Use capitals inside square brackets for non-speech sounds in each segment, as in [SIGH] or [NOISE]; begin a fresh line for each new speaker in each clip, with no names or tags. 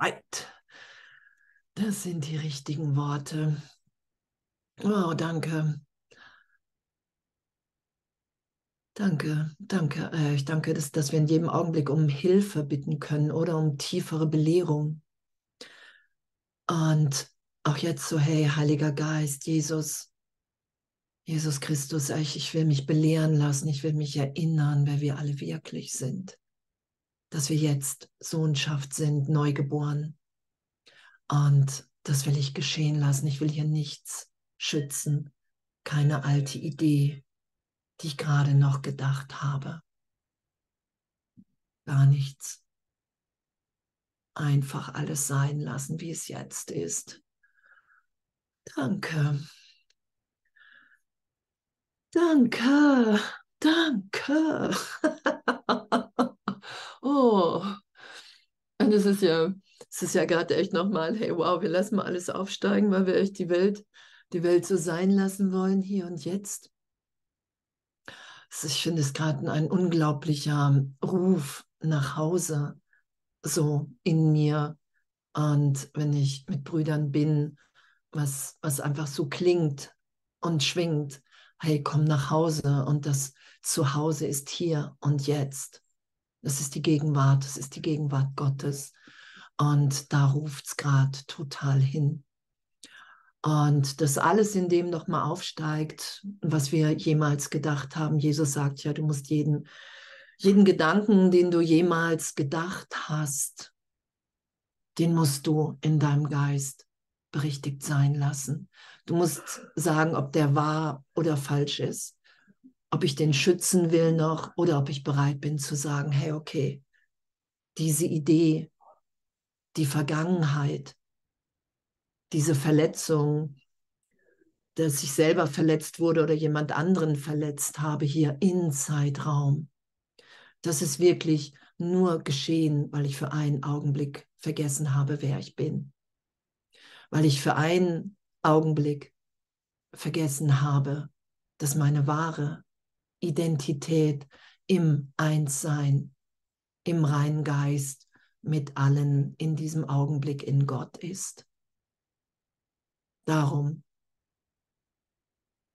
Right. Das sind die richtigen Worte. Oh, danke. Danke, danke. Äh, ich danke, dass, dass wir in jedem Augenblick um Hilfe bitten können oder um tiefere Belehrung. Und auch jetzt so, hey, Heiliger Geist, Jesus, Jesus Christus, ich, ich will mich belehren lassen, ich will mich erinnern, wer wir alle wirklich sind. Dass wir jetzt Sohnschaft sind, neugeboren. Und das will ich geschehen lassen. Ich will hier nichts schützen, keine alte Idee, die ich gerade noch gedacht habe. Gar nichts. Einfach alles sein lassen, wie es jetzt ist. Danke. Danke. Danke. [LAUGHS] oh. Und es ist ja, es ist ja gerade echt nochmal, hey, wow, wir lassen mal alles aufsteigen, weil wir echt die Welt, die Welt so sein lassen wollen, hier und jetzt ich finde es gerade ein unglaublicher Ruf nach Hause, so in mir. Und wenn ich mit Brüdern bin, was, was einfach so klingt und schwingt, hey, komm nach Hause und das Zuhause ist hier und jetzt. Das ist die Gegenwart, das ist die Gegenwart Gottes. Und da ruft es gerade total hin. Und das alles in dem nochmal aufsteigt, was wir jemals gedacht haben. Jesus sagt ja, du musst jeden, jeden Gedanken, den du jemals gedacht hast, den musst du in deinem Geist berichtigt sein lassen. Du musst sagen, ob der wahr oder falsch ist, ob ich den schützen will noch oder ob ich bereit bin zu sagen, hey, okay, diese Idee, die Vergangenheit, diese Verletzung, dass ich selber verletzt wurde oder jemand anderen verletzt habe hier in Zeitraum. Das ist wirklich nur geschehen, weil ich für einen Augenblick vergessen habe, wer ich bin. Weil ich für einen Augenblick vergessen habe, dass meine wahre Identität im Einssein, im reinen Geist mit allen in diesem Augenblick in Gott ist. Darum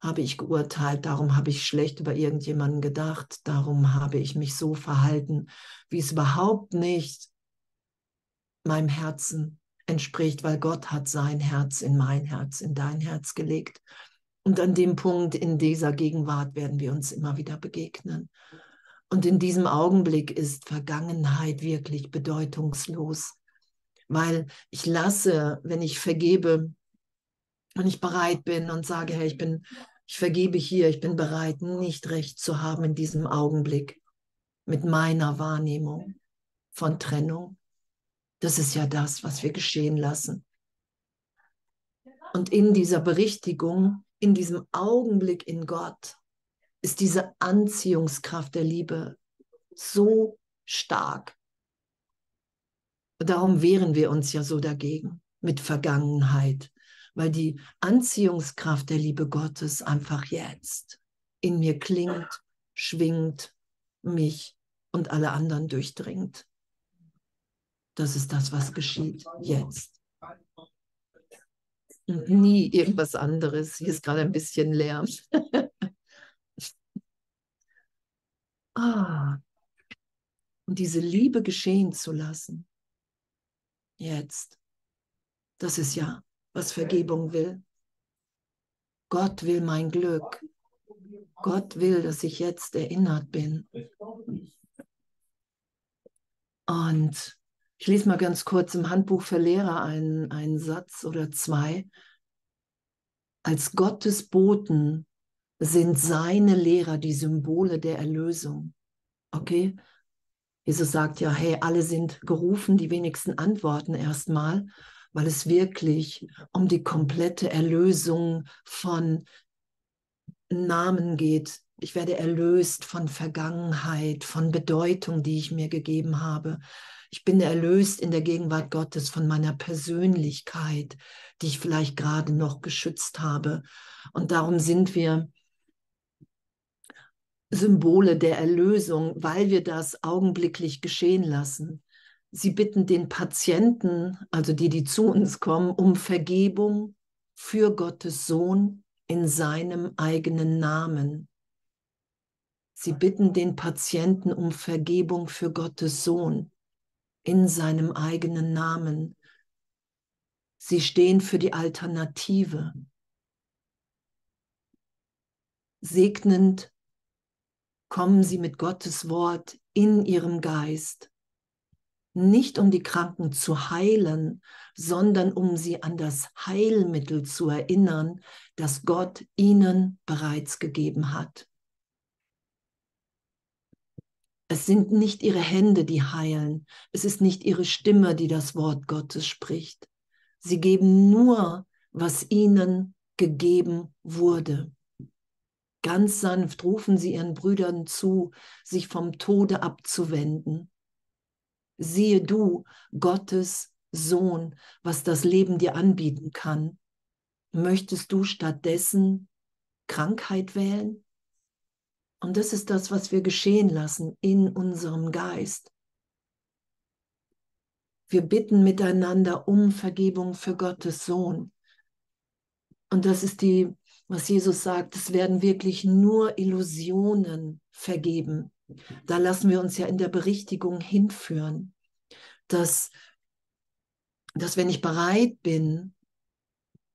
habe ich geurteilt, darum habe ich schlecht über irgendjemanden gedacht, darum habe ich mich so verhalten, wie es überhaupt nicht meinem Herzen entspricht, weil Gott hat sein Herz in mein Herz, in dein Herz gelegt. Und an dem Punkt in dieser Gegenwart werden wir uns immer wieder begegnen. Und in diesem Augenblick ist Vergangenheit wirklich bedeutungslos, weil ich lasse, wenn ich vergebe, wenn ich bereit bin und sage, hey, ich bin, ich vergebe hier, ich bin bereit, nicht recht zu haben in diesem Augenblick mit meiner Wahrnehmung von Trennung. Das ist ja das, was wir geschehen lassen. Und in dieser Berichtigung, in diesem Augenblick in Gott, ist diese Anziehungskraft der Liebe so stark. Darum wehren wir uns ja so dagegen mit Vergangenheit, weil die Anziehungskraft der Liebe Gottes einfach jetzt in mir klingt, schwingt, mich und alle anderen durchdringt. Das ist das, was geschieht jetzt. Und nie irgendwas anderes. Hier ist gerade ein bisschen Lärm. [LAUGHS] ah. Und diese Liebe geschehen zu lassen. Jetzt. Das ist ja was Vergebung will. Gott will mein Glück. Gott will, dass ich jetzt erinnert bin. Und ich lese mal ganz kurz im Handbuch für Lehrer einen, einen Satz oder zwei. Als Gottes Boten sind seine Lehrer die Symbole der Erlösung. Okay? Jesus sagt ja, hey, alle sind gerufen, die wenigsten antworten erstmal weil es wirklich um die komplette Erlösung von Namen geht. Ich werde erlöst von Vergangenheit, von Bedeutung, die ich mir gegeben habe. Ich bin erlöst in der Gegenwart Gottes von meiner Persönlichkeit, die ich vielleicht gerade noch geschützt habe. Und darum sind wir Symbole der Erlösung, weil wir das augenblicklich geschehen lassen Sie bitten den Patienten, also die, die zu uns kommen, um Vergebung für Gottes Sohn in seinem eigenen Namen. Sie bitten den Patienten um Vergebung für Gottes Sohn in seinem eigenen Namen. Sie stehen für die Alternative. Segnend kommen sie mit Gottes Wort in ihrem Geist nicht um die Kranken zu heilen, sondern um sie an das Heilmittel zu erinnern, das Gott ihnen bereits gegeben hat. Es sind nicht ihre Hände, die heilen, es ist nicht ihre Stimme, die das Wort Gottes spricht. Sie geben nur, was ihnen gegeben wurde. Ganz sanft rufen sie ihren Brüdern zu, sich vom Tode abzuwenden siehe du, Gottes Sohn, was das Leben dir anbieten kann. Möchtest du stattdessen Krankheit wählen? Und das ist das, was wir geschehen lassen in unserem Geist. Wir bitten miteinander um Vergebung für Gottes Sohn. Und das ist die, was Jesus sagt, es werden wirklich nur Illusionen vergeben. Da lassen wir uns ja in der Berichtigung hinführen, dass, dass wenn ich bereit bin,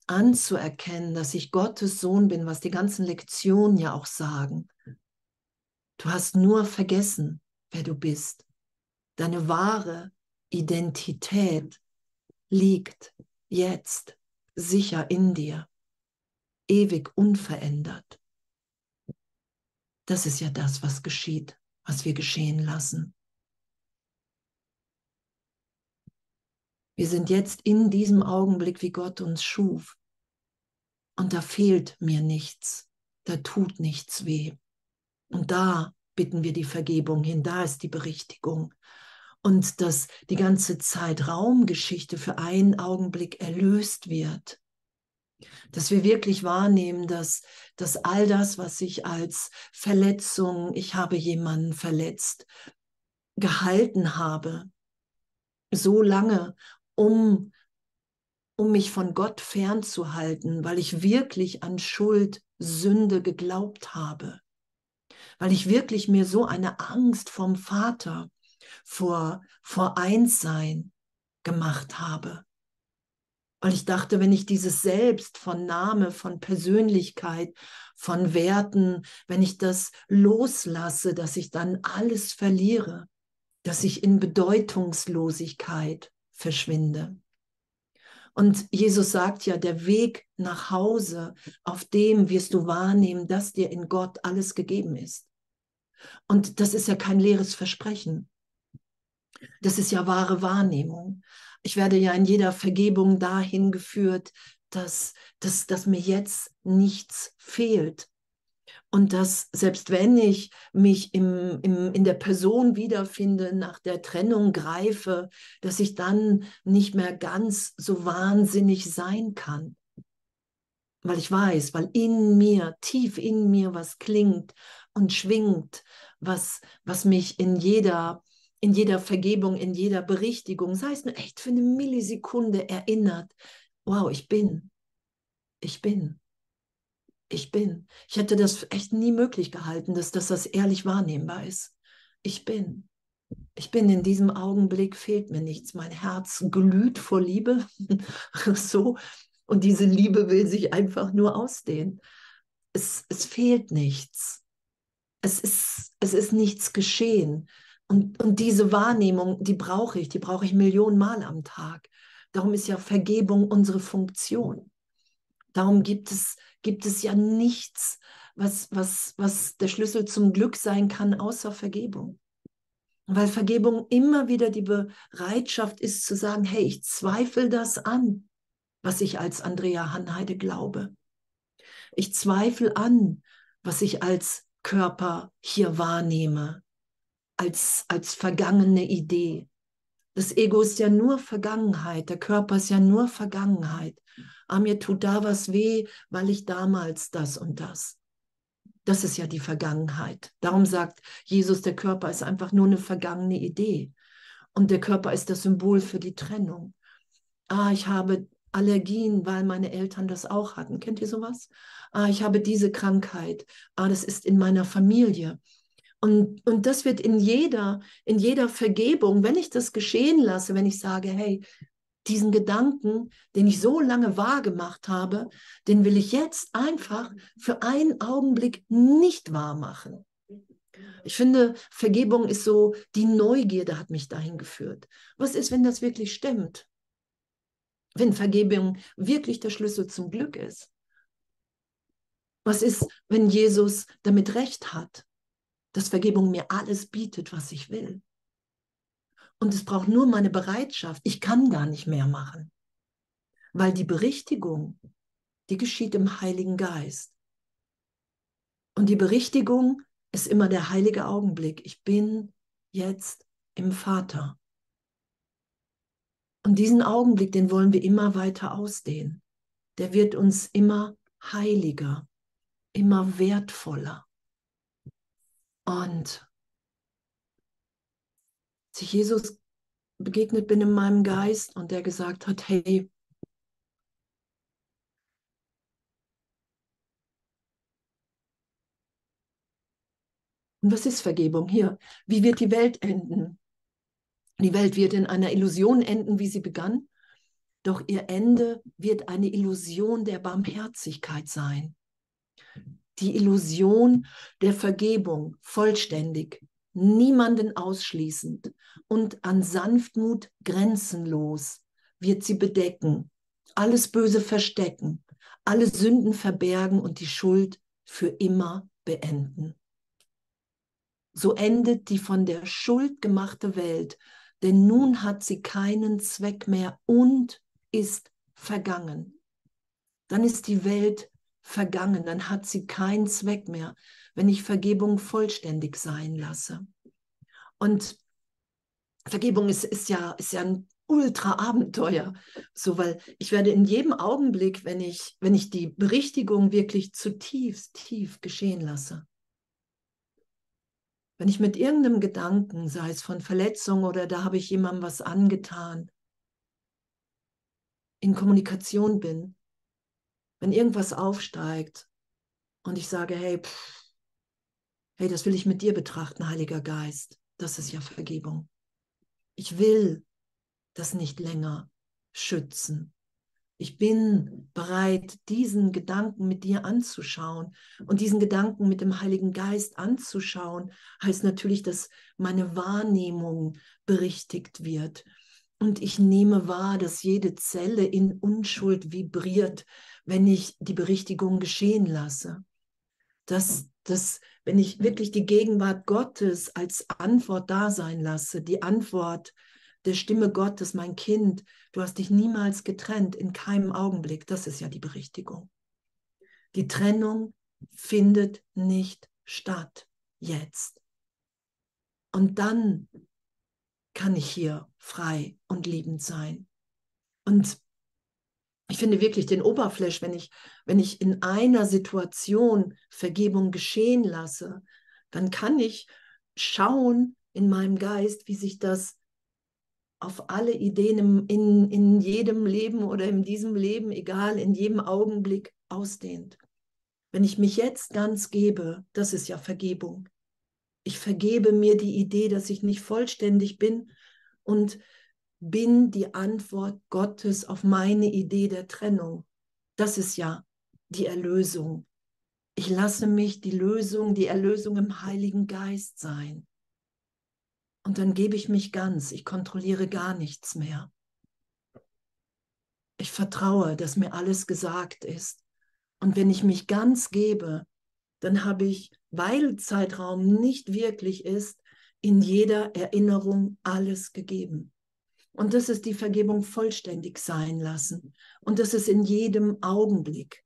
anzuerkennen, dass ich Gottes Sohn bin, was die ganzen Lektionen ja auch sagen, du hast nur vergessen, wer du bist. Deine wahre Identität liegt jetzt sicher in dir, ewig unverändert. Das ist ja das, was geschieht was wir geschehen lassen. Wir sind jetzt in diesem Augenblick, wie Gott uns schuf. Und da fehlt mir nichts, da tut nichts weh. Und da bitten wir die Vergebung hin, da ist die Berichtigung. Und dass die ganze Zeitraumgeschichte für einen Augenblick erlöst wird dass wir wirklich wahrnehmen, dass, dass all das, was ich als Verletzung, ich habe jemanden verletzt, gehalten habe, so lange, um, um mich von Gott fernzuhalten, weil ich wirklich an Schuld, Sünde geglaubt habe, weil ich wirklich mir so eine Angst vom Vater vor, vor Einssein gemacht habe weil ich dachte, wenn ich dieses Selbst von Name, von Persönlichkeit, von Werten, wenn ich das loslasse, dass ich dann alles verliere, dass ich in Bedeutungslosigkeit verschwinde. Und Jesus sagt ja, der Weg nach Hause, auf dem wirst du wahrnehmen, dass dir in Gott alles gegeben ist. Und das ist ja kein leeres Versprechen. Das ist ja wahre Wahrnehmung ich werde ja in jeder Vergebung dahin geführt, dass, dass, dass mir jetzt nichts fehlt. Und dass selbst wenn ich mich im, im, in der Person wiederfinde, nach der Trennung greife, dass ich dann nicht mehr ganz so wahnsinnig sein kann. Weil ich weiß, weil in mir, tief in mir was klingt und schwingt, was, was mich in jeder in jeder Vergebung, in jeder Berichtigung, sei es nur echt für eine Millisekunde erinnert, wow, ich bin, ich bin, ich bin. Ich hätte das echt nie möglich gehalten, dass, dass das ehrlich wahrnehmbar ist. Ich bin. Ich bin in diesem Augenblick, fehlt mir nichts. Mein Herz glüht vor Liebe. [LAUGHS] so. Und diese Liebe will sich einfach nur ausdehnen. Es, es fehlt nichts. Es ist, es ist nichts geschehen. Und, und diese Wahrnehmung, die brauche ich, die brauche ich Millionen Mal am Tag. Darum ist ja Vergebung unsere Funktion. Darum gibt es, gibt es ja nichts, was, was, was der Schlüssel zum Glück sein kann, außer Vergebung. Weil Vergebung immer wieder die Bereitschaft ist zu sagen, hey, ich zweifle das an, was ich als Andrea Hanheide glaube. Ich zweifle an, was ich als Körper hier wahrnehme als, als vergangene Idee. Das Ego ist ja nur Vergangenheit, der Körper ist ja nur Vergangenheit. Aber ah, mir tut da was weh, weil ich damals das und das. Das ist ja die Vergangenheit. Darum sagt Jesus, der Körper ist einfach nur eine vergangene Idee. Und der Körper ist das Symbol für die Trennung. Ah, ich habe Allergien, weil meine Eltern das auch hatten. Kennt ihr sowas? Ah, ich habe diese Krankheit. Ah, das ist in meiner Familie. Und, und das wird in jeder, in jeder Vergebung, wenn ich das geschehen lasse, wenn ich sage, hey, diesen Gedanken, den ich so lange wahrgemacht habe, den will ich jetzt einfach für einen Augenblick nicht wahr machen. Ich finde, Vergebung ist so, die Neugierde hat mich dahin geführt. Was ist, wenn das wirklich stimmt? Wenn Vergebung wirklich der Schlüssel zum Glück ist? Was ist, wenn Jesus damit recht hat, dass Vergebung mir alles bietet, was ich will? Und es braucht nur meine Bereitschaft. Ich kann gar nicht mehr machen. Weil die Berichtigung, die geschieht im Heiligen Geist. Und die Berichtigung ist immer der heilige Augenblick. Ich bin jetzt im Vater. Und diesen Augenblick, den wollen wir immer weiter ausdehnen. Der wird uns immer heiliger, immer wertvoller. Und als ich Jesus begegnet bin in meinem Geist und der gesagt hat, hey, Und was ist Vergebung? Hier, wie wird die Welt enden? Die Welt wird in einer Illusion enden, wie sie begann, doch ihr Ende wird eine Illusion der Barmherzigkeit sein. Die Illusion der Vergebung, vollständig, niemanden ausschließend und an Sanftmut grenzenlos wird sie bedecken, alles Böse verstecken, alle Sünden verbergen und die Schuld für immer beenden. So endet die von der Schuld gemachte Welt, denn nun hat sie keinen Zweck mehr und ist vergangen. Dann ist die Welt vergangen, dann hat sie keinen Zweck mehr wenn ich Vergebung vollständig sein lasse. Und Vergebung ist, ist, ja, ist ja ein Ultra-Abenteuer. So, weil ich werde in jedem Augenblick, wenn ich, wenn ich die Berichtigung wirklich zutiefst tief geschehen lasse, wenn ich mit irgendeinem Gedanken, sei es von Verletzung oder da habe ich jemandem was angetan, in Kommunikation bin, wenn irgendwas aufsteigt und ich sage, hey, pff, Hey, das will ich mit dir betrachten, Heiliger Geist. Das ist ja Vergebung. Ich will das nicht länger schützen. Ich bin bereit, diesen Gedanken mit dir anzuschauen. Und diesen Gedanken mit dem Heiligen Geist anzuschauen, heißt natürlich, dass meine Wahrnehmung berichtigt wird. Und ich nehme wahr, dass jede Zelle in Unschuld vibriert, wenn ich die Berichtigung geschehen lasse. Dass dass wenn ich wirklich die Gegenwart Gottes als Antwort da sein lasse, die Antwort der Stimme Gottes, mein Kind, du hast dich niemals getrennt, in keinem Augenblick, das ist ja die Berichtigung. Die Trennung findet nicht statt jetzt. Und dann kann ich hier frei und liebend sein. Und ich finde wirklich den Oberfläch, wenn ich, wenn ich in einer Situation Vergebung geschehen lasse, dann kann ich schauen in meinem Geist, wie sich das auf alle Ideen im, in, in jedem Leben oder in diesem Leben, egal, in jedem Augenblick ausdehnt. Wenn ich mich jetzt ganz gebe, das ist ja Vergebung. Ich vergebe mir die Idee, dass ich nicht vollständig bin und bin die Antwort Gottes auf meine Idee der Trennung. Das ist ja die Erlösung. Ich lasse mich die Lösung, die Erlösung im Heiligen Geist sein. Und dann gebe ich mich ganz, ich kontrolliere gar nichts mehr. Ich vertraue, dass mir alles gesagt ist. Und wenn ich mich ganz gebe, dann habe ich, weil Zeitraum nicht wirklich ist, in jeder Erinnerung alles gegeben. Und das ist die Vergebung vollständig sein lassen. Und das ist in jedem Augenblick.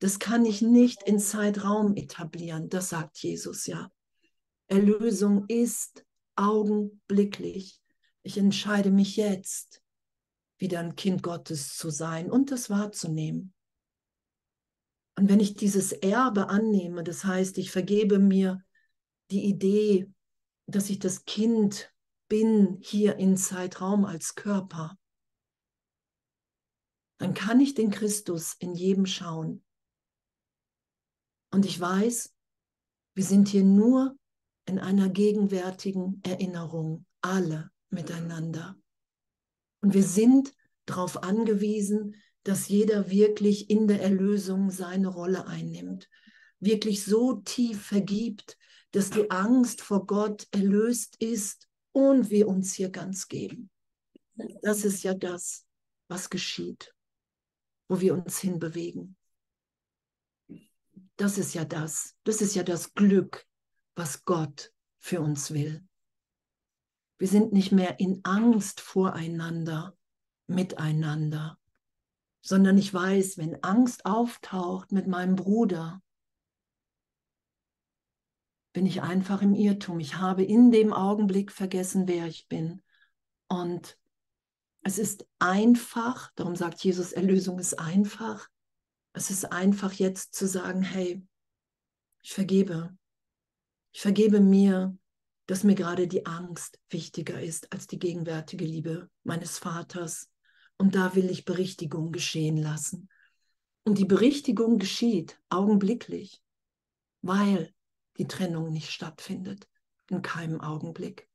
Das kann ich nicht in Zeitraum etablieren. Das sagt Jesus ja. Erlösung ist augenblicklich. Ich entscheide mich jetzt, wieder ein Kind Gottes zu sein und das wahrzunehmen. Und wenn ich dieses Erbe annehme, das heißt, ich vergebe mir die Idee, dass ich das Kind bin hier in Zeitraum als Körper, dann kann ich den Christus in jedem schauen. Und ich weiß, wir sind hier nur in einer gegenwärtigen Erinnerung, alle miteinander. Und wir sind darauf angewiesen, dass jeder wirklich in der Erlösung seine Rolle einnimmt, wirklich so tief vergibt, dass die Angst vor Gott erlöst ist und wir uns hier ganz geben. Das ist ja das, was geschieht, wo wir uns hinbewegen. Das ist ja das, das ist ja das Glück, was Gott für uns will. Wir sind nicht mehr in Angst voreinander, miteinander, sondern ich weiß, wenn Angst auftaucht mit meinem Bruder, bin ich einfach im Irrtum. Ich habe in dem Augenblick vergessen, wer ich bin. Und es ist einfach, darum sagt Jesus, Erlösung ist einfach. Es ist einfach jetzt zu sagen, hey, ich vergebe. Ich vergebe mir, dass mir gerade die Angst wichtiger ist als die gegenwärtige Liebe meines Vaters. Und da will ich Berichtigung geschehen lassen. Und die Berichtigung geschieht augenblicklich, weil die Trennung nicht stattfindet, in keinem Augenblick.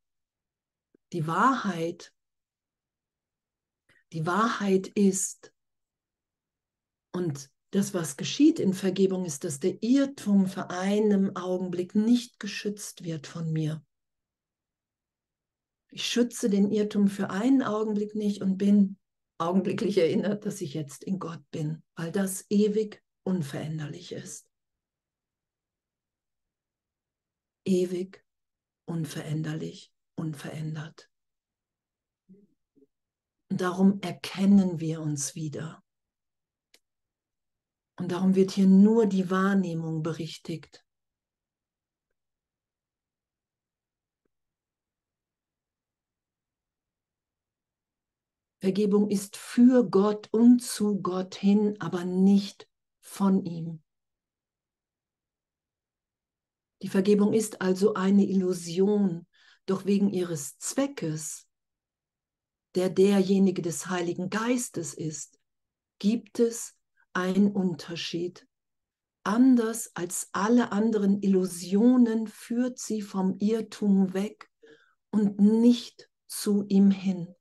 Die Wahrheit, die Wahrheit ist, und das, was geschieht in Vergebung, ist, dass der Irrtum für einen Augenblick nicht geschützt wird von mir. Ich schütze den Irrtum für einen Augenblick nicht und bin augenblicklich erinnert, dass ich jetzt in Gott bin, weil das ewig unveränderlich ist. Ewig, unveränderlich, unverändert. Und darum erkennen wir uns wieder. Und darum wird hier nur die Wahrnehmung berichtigt. Vergebung ist für Gott und zu Gott hin, aber nicht von ihm. Die Vergebung ist also eine Illusion, doch wegen ihres Zweckes, der derjenige des Heiligen Geistes ist, gibt es einen Unterschied. Anders als alle anderen Illusionen führt sie vom Irrtum weg und nicht zu ihm hin.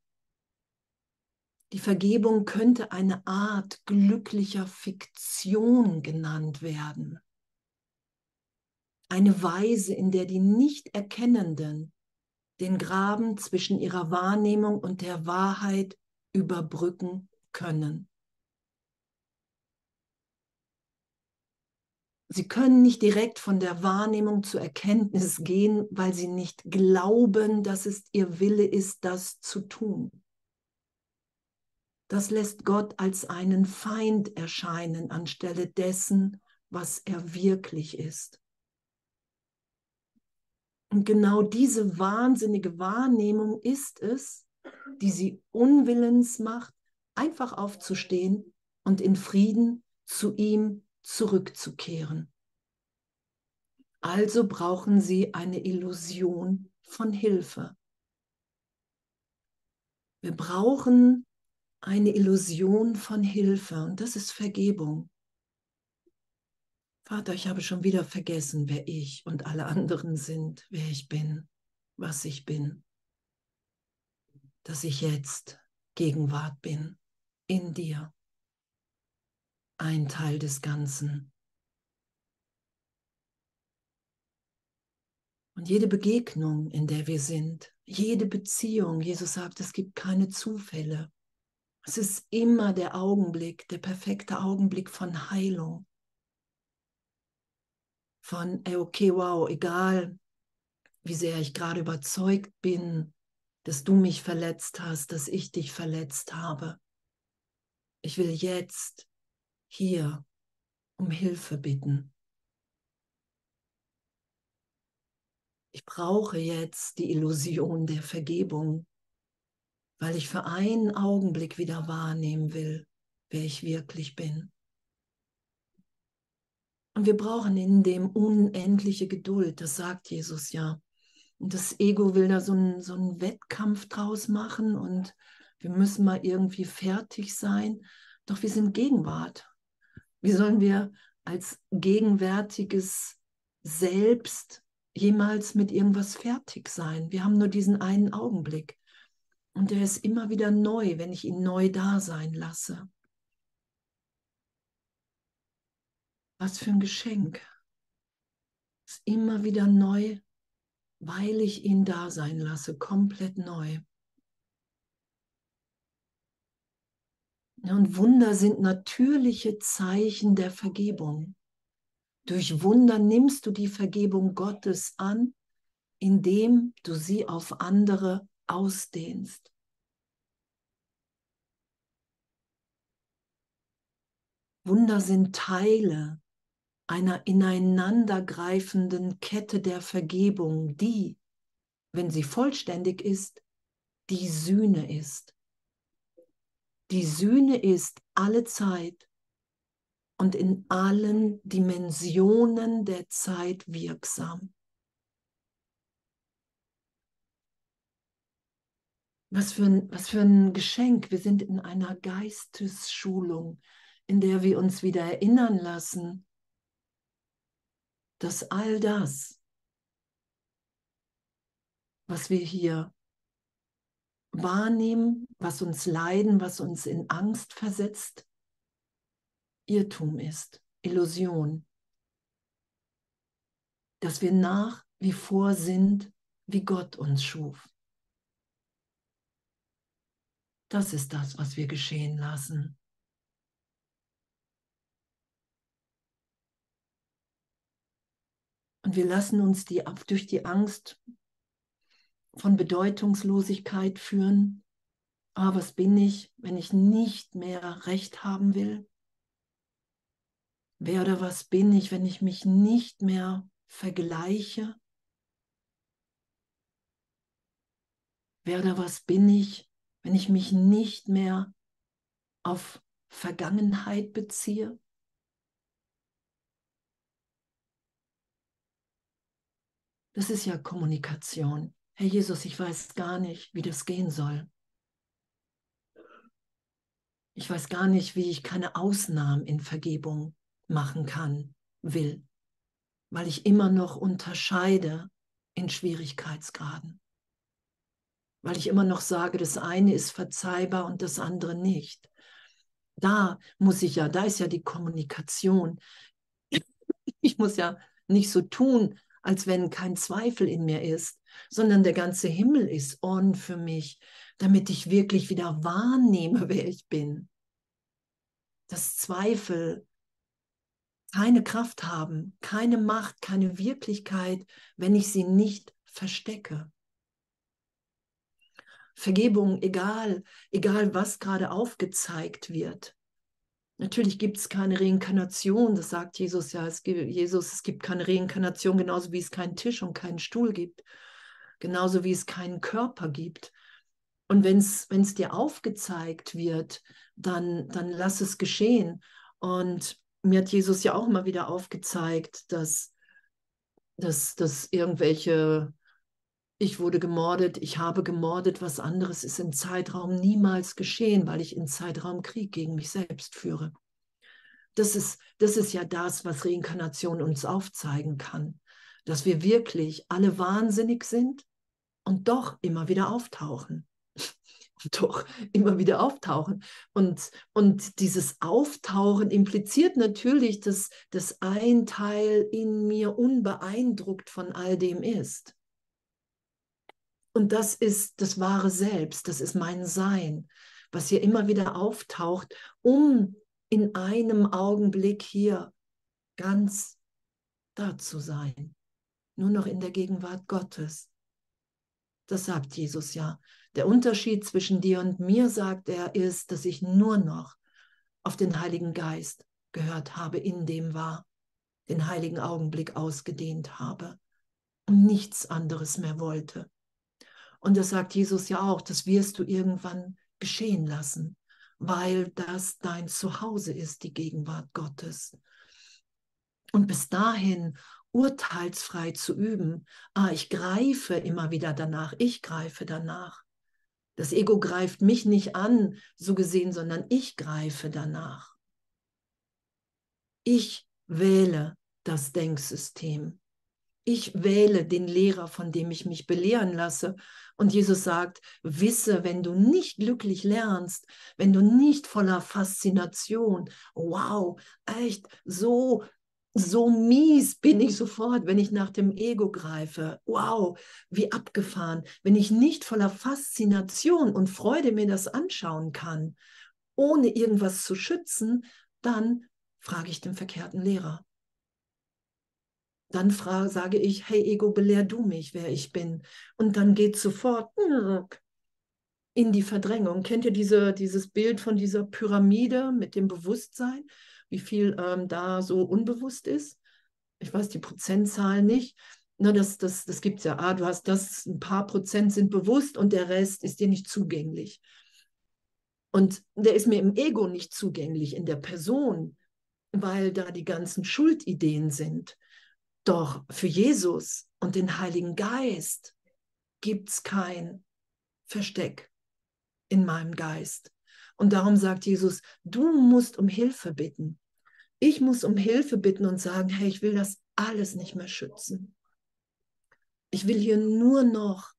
Die Vergebung könnte eine Art glücklicher Fiktion genannt werden. Eine Weise, in der die Nicht-Erkennenden den Graben zwischen ihrer Wahrnehmung und der Wahrheit überbrücken können. Sie können nicht direkt von der Wahrnehmung zur Erkenntnis gehen, weil sie nicht glauben, dass es ihr Wille ist, das zu tun das lässt Gott als einen Feind erscheinen anstelle dessen, was er wirklich ist. Und genau diese wahnsinnige Wahrnehmung ist es, die sie unwillens macht, einfach aufzustehen und in Frieden zu ihm zurückzukehren. Also brauchen sie eine Illusion von Hilfe. Wir brauchen eine Illusion von Hilfe und das ist Vergebung. Vater, ich habe schon wieder vergessen, wer ich und alle anderen sind, wer ich bin, was ich bin. Dass ich jetzt Gegenwart bin in dir, ein Teil des Ganzen. Und jede Begegnung, in der wir sind, jede Beziehung, Jesus sagt, es gibt keine Zufälle. Es ist immer der Augenblick, der perfekte Augenblick von Heilung. Von, okay, wow, egal wie sehr ich gerade überzeugt bin, dass du mich verletzt hast, dass ich dich verletzt habe. Ich will jetzt hier um Hilfe bitten. Ich brauche jetzt die Illusion der Vergebung weil ich für einen Augenblick wieder wahrnehmen will, wer ich wirklich bin. Und wir brauchen in dem unendliche Geduld, das sagt Jesus ja. Und das Ego will da so einen, so einen Wettkampf draus machen und wir müssen mal irgendwie fertig sein. Doch wir sind Gegenwart. Wie sollen wir als gegenwärtiges Selbst jemals mit irgendwas fertig sein? Wir haben nur diesen einen Augenblick. Und der ist immer wieder neu, wenn ich ihn neu da sein lasse. Was für ein Geschenk. Ist immer wieder neu, weil ich ihn da sein lasse, komplett neu. Und Wunder sind natürliche Zeichen der Vergebung. Durch Wunder nimmst du die Vergebung Gottes an, indem du sie auf andere ausdehnst. Wunder sind Teile einer ineinandergreifenden Kette der Vergebung, die, wenn sie vollständig ist, die Sühne ist. Die Sühne ist alle Zeit und in allen Dimensionen der Zeit wirksam. Was für, ein, was für ein Geschenk. Wir sind in einer Geistesschulung, in der wir uns wieder erinnern lassen, dass all das, was wir hier wahrnehmen, was uns leiden, was uns in Angst versetzt, Irrtum ist, Illusion. Dass wir nach wie vor sind, wie Gott uns schuf. Das ist das, was wir geschehen lassen. Und wir lassen uns die, durch die Angst von Bedeutungslosigkeit führen. Ah, was bin ich, wenn ich nicht mehr Recht haben will? Wer oder was bin ich, wenn ich mich nicht mehr vergleiche? Wer oder was bin ich, wenn ich mich nicht mehr auf Vergangenheit beziehe? Das ist ja Kommunikation. Herr Jesus, ich weiß gar nicht, wie das gehen soll. Ich weiß gar nicht, wie ich keine Ausnahmen in Vergebung machen kann, will, weil ich immer noch unterscheide in Schwierigkeitsgraden weil ich immer noch sage, das eine ist verzeihbar und das andere nicht. Da muss ich ja, da ist ja die Kommunikation. Ich muss ja nicht so tun, als wenn kein Zweifel in mir ist, sondern der ganze Himmel ist on für mich, damit ich wirklich wieder wahrnehme, [LAUGHS] wer ich bin. Dass Zweifel keine Kraft haben, keine Macht, keine Wirklichkeit, wenn ich sie nicht verstecke. Vergebung, egal, egal was gerade aufgezeigt wird. Natürlich gibt es keine Reinkarnation, das sagt Jesus ja. Es gibt, Jesus, es gibt keine Reinkarnation, genauso wie es keinen Tisch und keinen Stuhl gibt, genauso wie es keinen Körper gibt. Und wenn es dir aufgezeigt wird, dann, dann lass es geschehen. Und mir hat Jesus ja auch immer wieder aufgezeigt, dass, dass, dass irgendwelche ich wurde gemordet, ich habe gemordet, was anderes ist im Zeitraum niemals geschehen, weil ich in Zeitraum Krieg gegen mich selbst führe. Das ist, das ist ja das, was Reinkarnation uns aufzeigen kann, dass wir wirklich alle wahnsinnig sind und doch immer wieder auftauchen. [LAUGHS] Und doch immer wieder auftauchen. Und, und dieses Auftauchen impliziert natürlich, dass, dass ein Teil in mir unbeeindruckt von all dem ist. Und das ist das wahre Selbst, das ist mein Sein, was hier immer wieder auftaucht, um in einem Augenblick hier ganz da zu sein. Nur noch in der Gegenwart Gottes. Das sagt Jesus ja. Der Unterschied zwischen dir und mir, sagt er, ist, dass ich nur noch auf den Heiligen Geist gehört habe, in dem war, den heiligen Augenblick ausgedehnt habe und nichts anderes mehr wollte. Und das sagt Jesus ja auch, das wirst du irgendwann geschehen lassen, weil das dein Zuhause ist, die Gegenwart Gottes. Und bis dahin urteilsfrei zu üben. Ah, ich greife immer wieder danach, ich greife danach. Das Ego greift mich nicht an, so gesehen, sondern ich greife danach. Ich wähle das Denksystem. Ich wähle den Lehrer, von dem ich mich belehren lasse. Und Jesus sagt, wisse, wenn du nicht glücklich lernst, wenn du nicht voller Faszination, wow, echt so so mies bin ich sofort, wenn ich nach dem Ego greife. Wow, wie abgefahren. Wenn ich nicht voller Faszination und Freude mir das anschauen kann, ohne irgendwas zu schützen, dann frage ich den verkehrten Lehrer. Dann frage, sage ich, hey Ego, belehr du mich, wer ich bin. Und dann geht sofort in die Verdrängung. Kennt ihr diese, dieses Bild von dieser Pyramide mit dem Bewusstsein? Wie viel ähm, da so unbewusst ist. Ich weiß die Prozentzahl nicht. Na, das das, das gibt es ja. Ah, du hast das, ein paar Prozent sind bewusst und der Rest ist dir nicht zugänglich. Und der ist mir im Ego nicht zugänglich, in der Person, weil da die ganzen Schuldideen sind. Doch für Jesus und den Heiligen Geist gibt es kein Versteck in meinem Geist. Und darum sagt Jesus, du musst um Hilfe bitten. Ich muss um Hilfe bitten und sagen, hey, ich will das alles nicht mehr schützen. Ich will hier nur noch,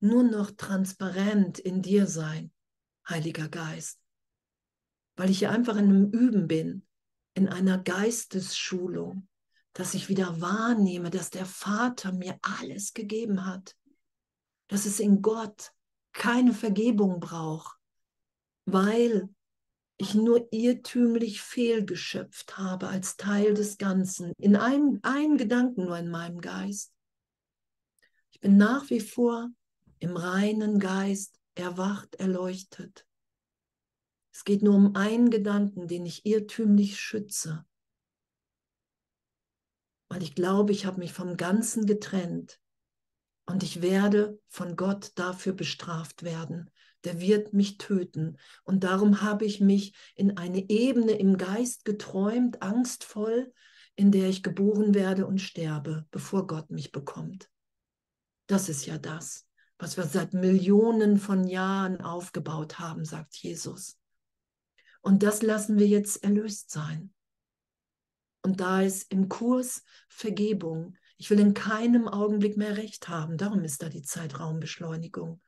nur noch transparent in dir sein, Heiliger Geist. Weil ich hier einfach in einem Üben bin, in einer Geistesschulung, dass ich wieder wahrnehme, dass der Vater mir alles gegeben hat, dass es in Gott keine Vergebung braucht, weil ich nur irrtümlich fehlgeschöpft habe als Teil des Ganzen, in einem, einem Gedanken nur in meinem Geist. Ich bin nach wie vor im reinen Geist erwacht, erleuchtet. Es geht nur um einen Gedanken, den ich irrtümlich schütze, weil ich glaube, ich habe mich vom Ganzen getrennt und ich werde von Gott dafür bestraft werden der wird mich töten. Und darum habe ich mich in eine Ebene im Geist geträumt, angstvoll, in der ich geboren werde und sterbe, bevor Gott mich bekommt. Das ist ja das, was wir seit Millionen von Jahren aufgebaut haben, sagt Jesus. Und das lassen wir jetzt erlöst sein. Und da ist im Kurs Vergebung. Ich will in keinem Augenblick mehr Recht haben. Darum ist da die Zeitraumbeschleunigung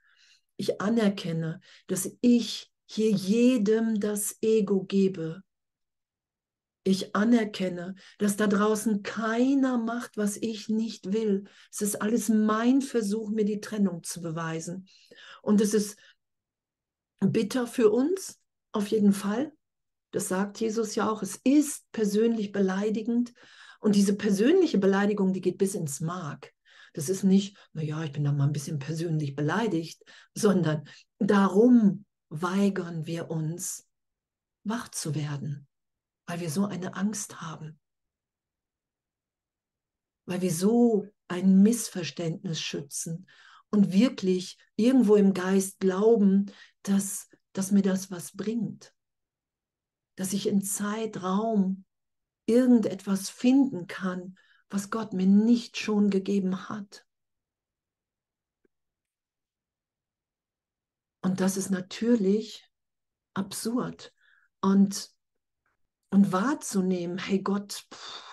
ich anerkenne, dass ich hier jedem das Ego gebe. Ich anerkenne, dass da draußen keiner macht, was ich nicht will. Es ist alles mein Versuch, mir die Trennung zu beweisen. Und es ist bitter für uns, auf jeden Fall. Das sagt Jesus ja auch. Es ist persönlich beleidigend. Und diese persönliche Beleidigung, die geht bis ins Mark. Das ist nicht, naja, ich bin da mal ein bisschen persönlich beleidigt, sondern darum weigern wir uns, wach zu werden, weil wir so eine Angst haben, weil wir so ein Missverständnis schützen und wirklich irgendwo im Geist glauben, dass, dass mir das was bringt, dass ich in Zeitraum irgendetwas finden kann, was Gott mir nicht schon gegeben hat. Und das ist natürlich absurd. Und, und wahrzunehmen, hey Gott,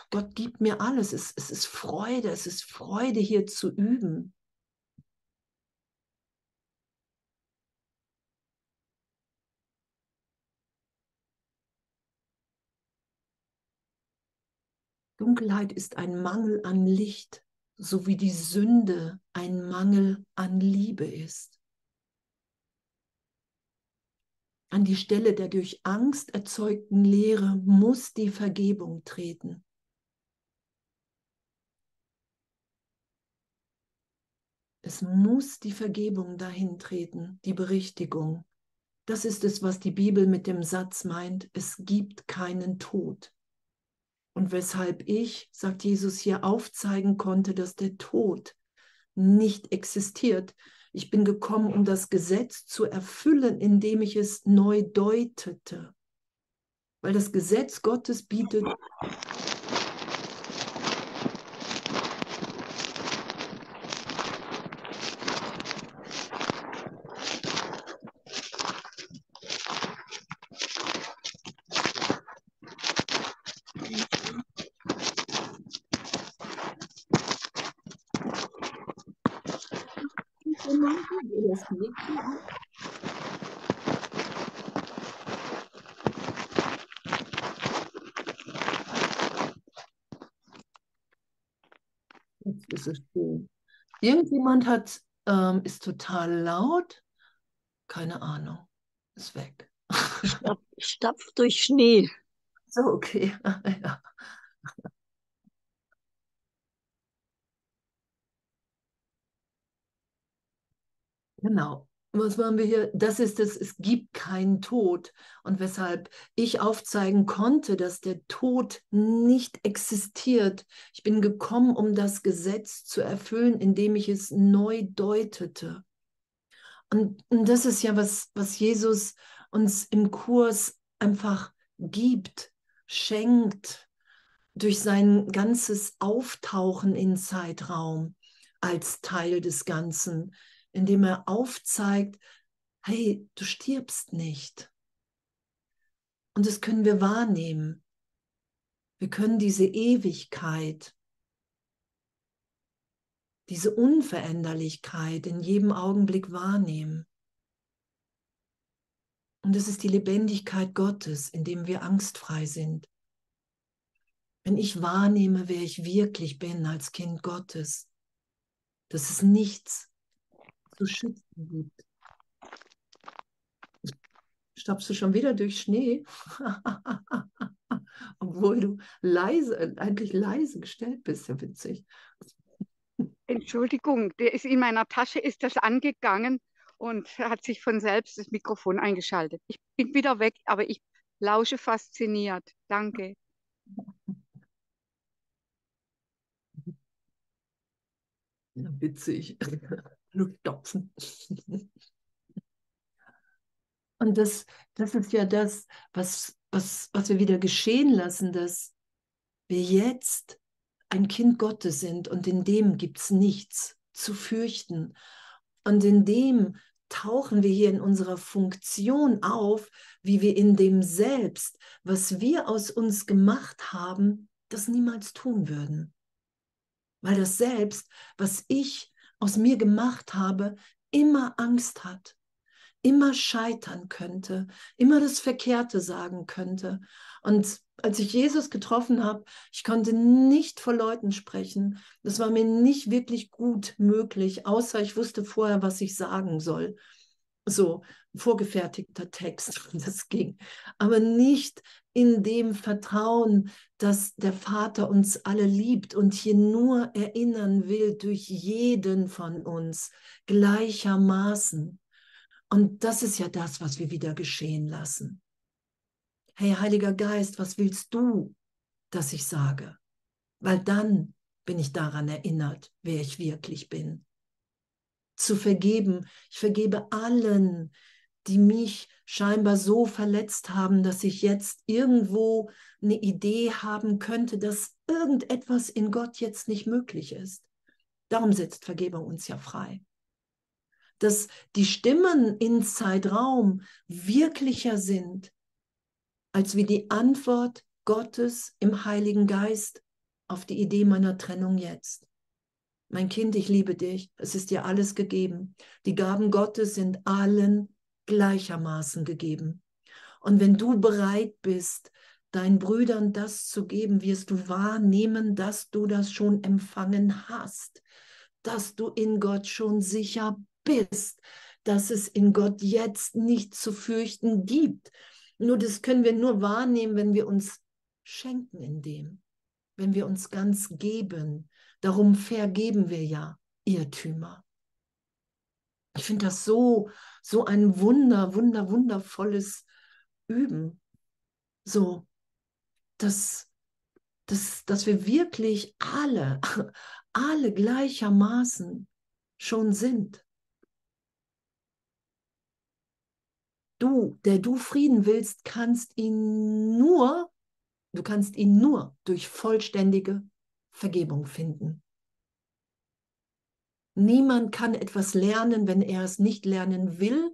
Gott gibt mir alles. Es, es ist Freude, es ist Freude hier zu üben. Dunkelheit ist ein Mangel an Licht, so wie die Sünde ein Mangel an Liebe ist. An die Stelle der durch Angst erzeugten Leere muss die Vergebung treten. Es muss die Vergebung dahin treten, die Berichtigung. Das ist es, was die Bibel mit dem Satz meint, es gibt keinen Tod und weshalb ich, sagt Jesus hier, aufzeigen konnte, dass der Tod nicht existiert. Ich bin gekommen, um das Gesetz zu erfüllen, indem ich es neu deutete. Weil das Gesetz Gottes bietet Jetzt ist es still. Irgendjemand hat, ähm, ist total laut. Keine Ahnung. Ist weg.
Stapf, stapf durch Schnee.
So, okay. [LAUGHS] ja. Genau. Was machen wir hier? Das ist es, es gibt keinen Tod. Und weshalb ich aufzeigen konnte, dass der Tod nicht existiert. Ich bin gekommen, um das Gesetz zu erfüllen, indem ich es neu deutete. Und, und das ist ja, was, was Jesus uns im Kurs einfach gibt, schenkt durch sein ganzes Auftauchen in Zeitraum als Teil des Ganzen indem er aufzeigt, hey, du stirbst nicht. Und das können wir wahrnehmen. Wir können diese Ewigkeit, diese Unveränderlichkeit in jedem Augenblick wahrnehmen. Und es ist die Lebendigkeit Gottes, in dem wir angstfrei sind. Wenn ich wahrnehme, wer ich wirklich bin als Kind Gottes, dass es nichts zu schützen gibt. Stapfst du schon wieder durch Schnee? [LAUGHS] Obwohl du leise, eigentlich leise gestellt bist, ja witzig.
Entschuldigung, der ist in meiner Tasche, ist das angegangen und hat sich von selbst das Mikrofon eingeschaltet. Ich bin wieder weg, aber ich lausche fasziniert. Danke.
Ja, witzig. [LAUGHS] Luftstopfen. [LAUGHS] Und das, das ist ja das, was, was, was wir wieder geschehen lassen, dass wir jetzt ein Kind Gottes sind und in dem gibt es nichts zu fürchten. Und in dem tauchen wir hier in unserer Funktion auf, wie wir in dem Selbst, was wir aus uns gemacht haben, das niemals tun würden. Weil das Selbst, was ich aus mir gemacht habe, immer Angst hat, immer scheitern könnte, immer das Verkehrte sagen könnte. Und als ich Jesus getroffen habe, ich konnte nicht vor Leuten sprechen. Das war mir nicht wirklich gut möglich, außer ich wusste vorher, was ich sagen soll so vorgefertigter Text, [LAUGHS] das ging, aber nicht in dem Vertrauen, dass der Vater uns alle liebt und hier nur erinnern will durch jeden von uns gleichermaßen. Und das ist ja das, was wir wieder geschehen lassen. Hey, Heiliger Geist, was willst du, dass ich sage? Weil dann bin ich daran erinnert, wer ich wirklich bin zu vergeben. Ich vergebe allen, die mich scheinbar so verletzt haben, dass ich jetzt irgendwo eine Idee haben könnte, dass irgendetwas in Gott jetzt nicht möglich ist. Darum setzt Vergebung uns ja frei. Dass die Stimmen in Zeitraum wirklicher sind, als wie die Antwort Gottes im Heiligen Geist auf die Idee meiner Trennung jetzt. Mein Kind, ich liebe dich. Es ist dir alles gegeben. Die Gaben Gottes sind allen gleichermaßen gegeben. Und wenn du bereit bist, deinen Brüdern das zu geben, wirst du wahrnehmen, dass du das schon empfangen hast, dass du in Gott schon sicher bist, dass es in Gott jetzt nichts zu fürchten gibt. Nur das können wir nur wahrnehmen, wenn wir uns schenken in dem, wenn wir uns ganz geben, Darum vergeben wir ja Irrtümer. Ich finde das so, so ein wunder, wunder, wundervolles Üben. So, dass, dass, dass wir wirklich alle, [LAUGHS] alle gleichermaßen schon sind. Du, der du Frieden willst, kannst ihn nur, du kannst ihn nur durch vollständige Vergebung finden. Niemand kann etwas lernen, wenn er es nicht lernen will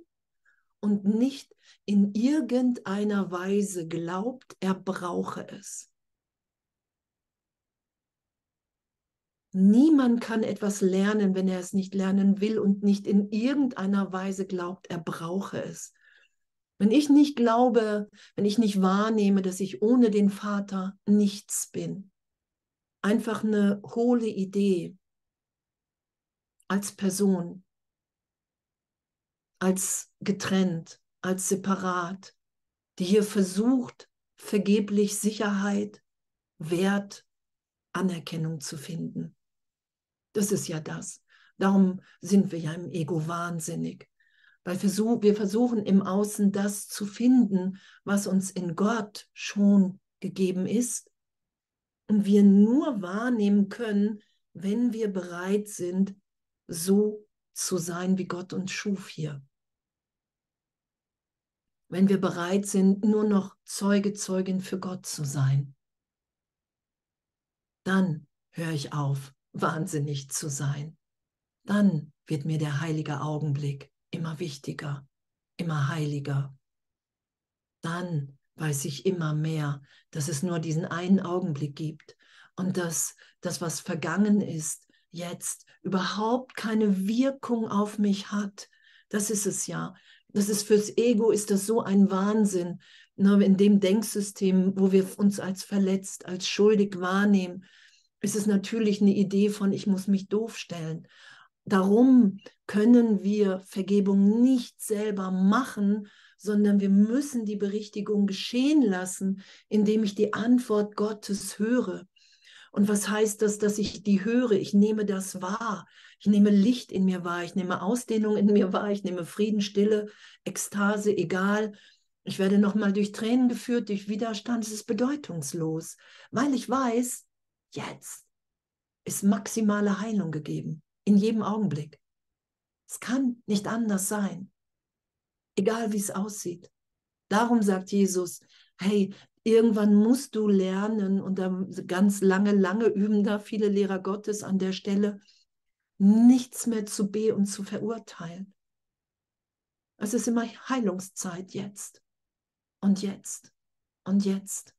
und nicht in irgendeiner Weise glaubt, er brauche es. Niemand kann etwas lernen, wenn er es nicht lernen will und nicht in irgendeiner Weise glaubt, er brauche es. Wenn ich nicht glaube, wenn ich nicht wahrnehme, dass ich ohne den Vater nichts bin, einfach eine hohle Idee als Person, als getrennt, als separat, die hier versucht, vergeblich Sicherheit, Wert, Anerkennung zu finden. Das ist ja das. Darum sind wir ja im Ego wahnsinnig. Weil wir versuchen im Außen das zu finden, was uns in Gott schon gegeben ist. Und wir nur wahrnehmen können, wenn wir bereit sind, so zu sein, wie Gott uns schuf hier. Wenn wir bereit sind, nur noch Zeuge, Zeugin für Gott zu sein. Dann höre ich auf, wahnsinnig zu sein. Dann wird mir der heilige Augenblick immer wichtiger, immer heiliger. Dann weiß ich immer mehr, dass es nur diesen einen Augenblick gibt und dass das, was vergangen ist, jetzt überhaupt keine Wirkung auf mich hat. Das ist es ja. Das ist fürs Ego ist das so ein Wahnsinn, ne, in dem Denksystem, wo wir uns als verletzt, als schuldig wahrnehmen ist es natürlich eine Idee von, ich muss mich doof stellen. Darum können wir Vergebung nicht selber machen, sondern wir müssen die Berichtigung geschehen lassen, indem ich die Antwort Gottes höre. Und was heißt das, dass ich die höre? Ich nehme das wahr. Ich nehme Licht in mir wahr. Ich nehme Ausdehnung in mir wahr. Ich nehme Frieden, Stille, Ekstase, egal. Ich werde nochmal durch Tränen geführt, durch Widerstand. Es ist bedeutungslos, weil ich weiß, Jetzt ist maximale Heilung gegeben, in jedem Augenblick. Es kann nicht anders sein, egal wie es aussieht. Darum sagt Jesus, hey, irgendwann musst du lernen und dann ganz lange, lange üben da viele Lehrer Gottes an der Stelle, nichts mehr zu be und zu verurteilen. Es ist immer Heilungszeit jetzt und jetzt und jetzt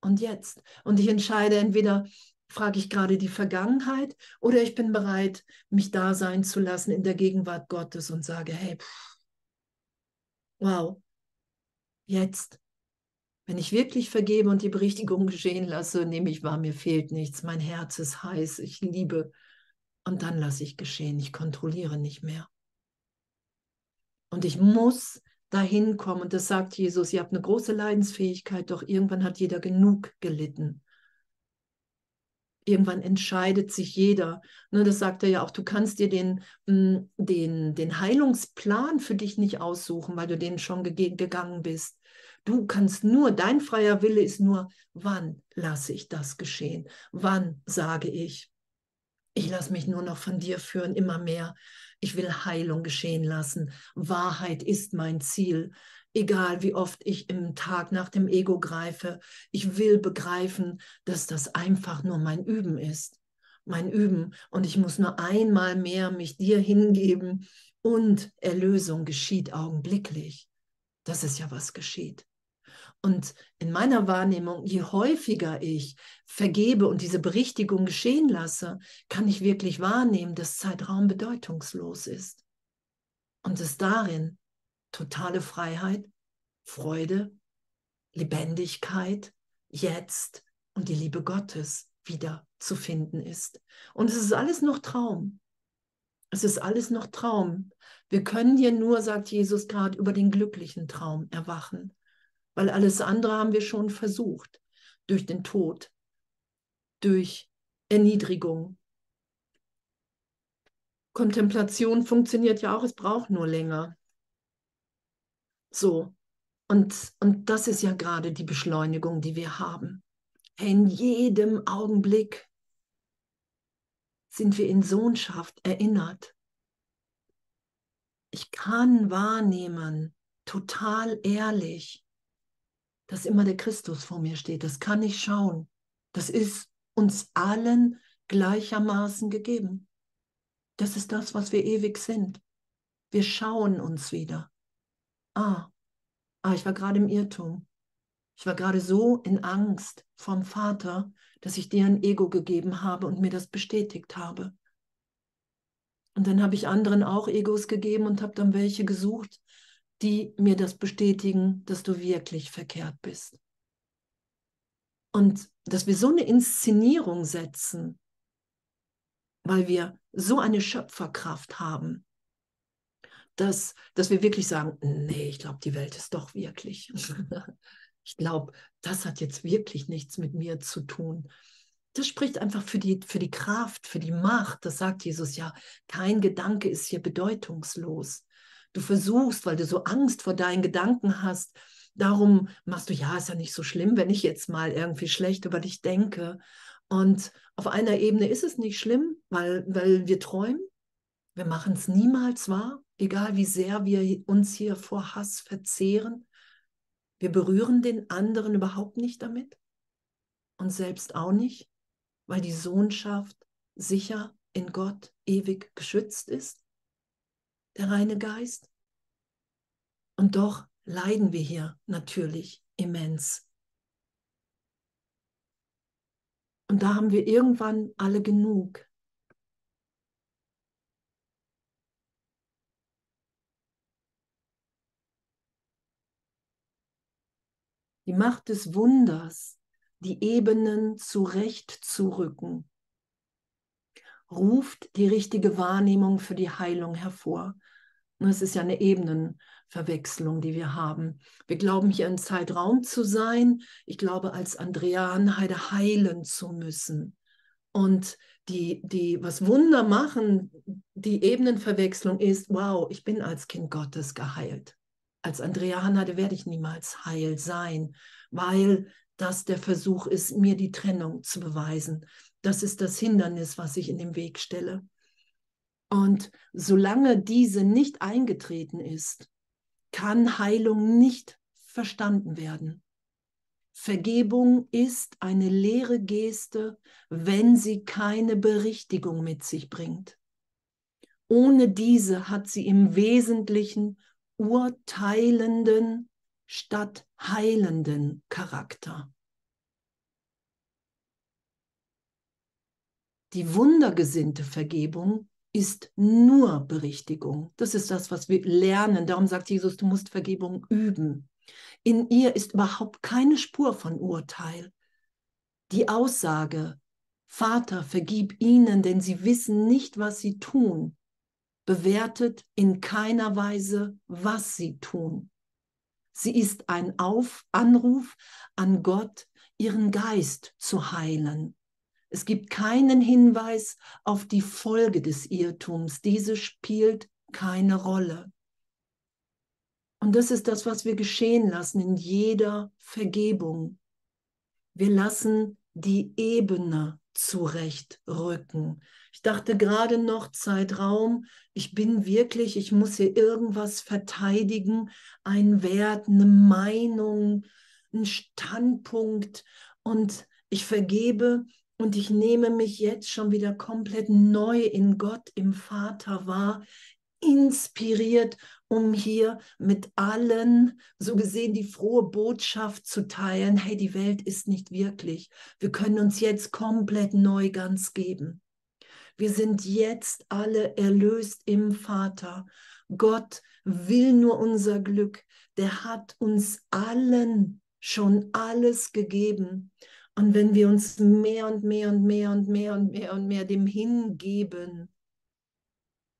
und jetzt. Und ich entscheide entweder, frage ich gerade die Vergangenheit oder ich bin bereit, mich da sein zu lassen in der Gegenwart Gottes und sage, hey, pff, wow, jetzt. Wenn ich wirklich vergebe und die Berichtigung geschehen lasse, nehme ich wahr, mir fehlt nichts, mein Herz ist heiß, ich liebe. Und dann lasse ich geschehen, ich kontrolliere nicht mehr. Und ich muss dahin kommen. Und das sagt Jesus, ihr habt eine große Leidensfähigkeit, doch irgendwann hat jeder genug gelitten. Irgendwann entscheidet sich jeder. Ne, das sagt er ja auch, du kannst dir den, mm, den, den Heilungsplan für dich nicht aussuchen, weil du den schon ge gegangen bist. Du kannst nur, dein freier Wille ist nur, wann lasse ich das geschehen? Wann sage ich, ich lasse mich nur noch von dir führen, immer mehr. Ich will Heilung geschehen lassen. Wahrheit ist mein Ziel. Egal wie oft ich im Tag nach dem Ego greife, ich will begreifen, dass das einfach nur mein Üben ist. Mein Üben. Und ich muss nur einmal mehr mich dir hingeben und Erlösung geschieht augenblicklich. Das ist ja, was geschieht. Und in meiner Wahrnehmung, je häufiger ich vergebe und diese Berichtigung geschehen lasse, kann ich wirklich wahrnehmen, dass Zeitraum bedeutungslos ist. Und es darin totale Freiheit, Freude, Lebendigkeit, jetzt und die Liebe Gottes wieder zu finden ist. Und es ist alles noch Traum. Es ist alles noch Traum. Wir können hier nur, sagt Jesus gerade, über den glücklichen Traum erwachen weil alles andere haben wir schon versucht. Durch den Tod, durch Erniedrigung. Kontemplation funktioniert ja auch, es braucht nur länger. So, und, und das ist ja gerade die Beschleunigung, die wir haben. In jedem Augenblick sind wir in Sohnschaft erinnert. Ich kann wahrnehmen, total ehrlich, dass immer der Christus vor mir steht. Das kann ich schauen. Das ist uns allen gleichermaßen gegeben. Das ist das, was wir ewig sind. Wir schauen uns wieder. Ah, ah, ich war gerade im Irrtum. Ich war gerade so in Angst vom Vater, dass ich dir ein Ego gegeben habe und mir das bestätigt habe. Und dann habe ich anderen auch Egos gegeben und habe dann welche gesucht, die mir das bestätigen, dass du wirklich verkehrt bist. Und dass wir so eine Inszenierung setzen, weil wir so eine Schöpferkraft haben, dass, dass wir wirklich sagen, nee, ich glaube, die Welt ist doch wirklich. [LAUGHS] ich glaube, das hat jetzt wirklich nichts mit mir zu tun. Das spricht einfach für die, für die Kraft, für die Macht. Das sagt Jesus ja, kein Gedanke ist hier bedeutungslos. Du versuchst, weil du so Angst vor deinen Gedanken hast, darum machst du, ja, ist ja nicht so schlimm, wenn ich jetzt mal irgendwie schlecht über dich denke. Und auf einer Ebene ist es nicht schlimm, weil, weil wir träumen. Wir machen es niemals wahr, egal wie sehr wir uns hier vor Hass verzehren. Wir berühren den anderen überhaupt nicht damit und selbst auch nicht, weil die Sohnschaft sicher in Gott ewig geschützt ist, der reine Geist. Und doch leiden wir hier natürlich immens. Und da haben wir irgendwann alle genug. Die Macht des Wunders, die Ebenen zurechtzurücken, ruft die richtige Wahrnehmung für die Heilung hervor. Es ist ja eine Ebenenverwechslung, die wir haben. Wir glauben hier in Zeitraum zu sein. Ich glaube, als Andrea Anheide heilen zu müssen. Und die, die, was Wunder machen, die Ebenenverwechslung ist, wow, ich bin als Kind Gottes geheilt. Als Andrea Hanade werde ich niemals heil sein, weil das der Versuch ist, mir die Trennung zu beweisen. Das ist das Hindernis, was ich in den Weg stelle. Und solange diese nicht eingetreten ist, kann Heilung nicht verstanden werden. Vergebung ist eine leere Geste, wenn sie keine Berichtigung mit sich bringt. Ohne diese hat sie im Wesentlichen urteilenden statt heilenden Charakter. Die wundergesinnte Vergebung ist nur Berichtigung. Das ist das, was wir lernen. Darum sagt Jesus, du musst Vergebung üben. In ihr ist überhaupt keine Spur von Urteil. Die Aussage, Vater, vergib ihnen, denn sie wissen nicht, was sie tun, bewertet in keiner Weise, was sie tun. Sie ist ein Auf Anruf an Gott, ihren Geist zu heilen. Es gibt keinen Hinweis auf die Folge des Irrtums. Diese spielt keine Rolle. Und das ist das, was wir geschehen lassen in jeder Vergebung. Wir lassen die Ebene zurechtrücken. Ich dachte gerade noch Zeitraum, ich bin wirklich, ich muss hier irgendwas verteidigen, ein Wert, eine Meinung, ein Standpunkt und ich vergebe und ich nehme mich jetzt schon wieder komplett neu in Gott, im Vater wahr, inspiriert, um hier mit allen, so gesehen, die frohe Botschaft zu teilen, hey, die Welt ist nicht wirklich. Wir können uns jetzt komplett neu ganz geben. Wir sind jetzt alle erlöst im Vater. Gott will nur unser Glück. Der hat uns allen schon alles gegeben. Und wenn wir uns mehr und mehr und mehr und mehr und mehr und mehr dem hingeben,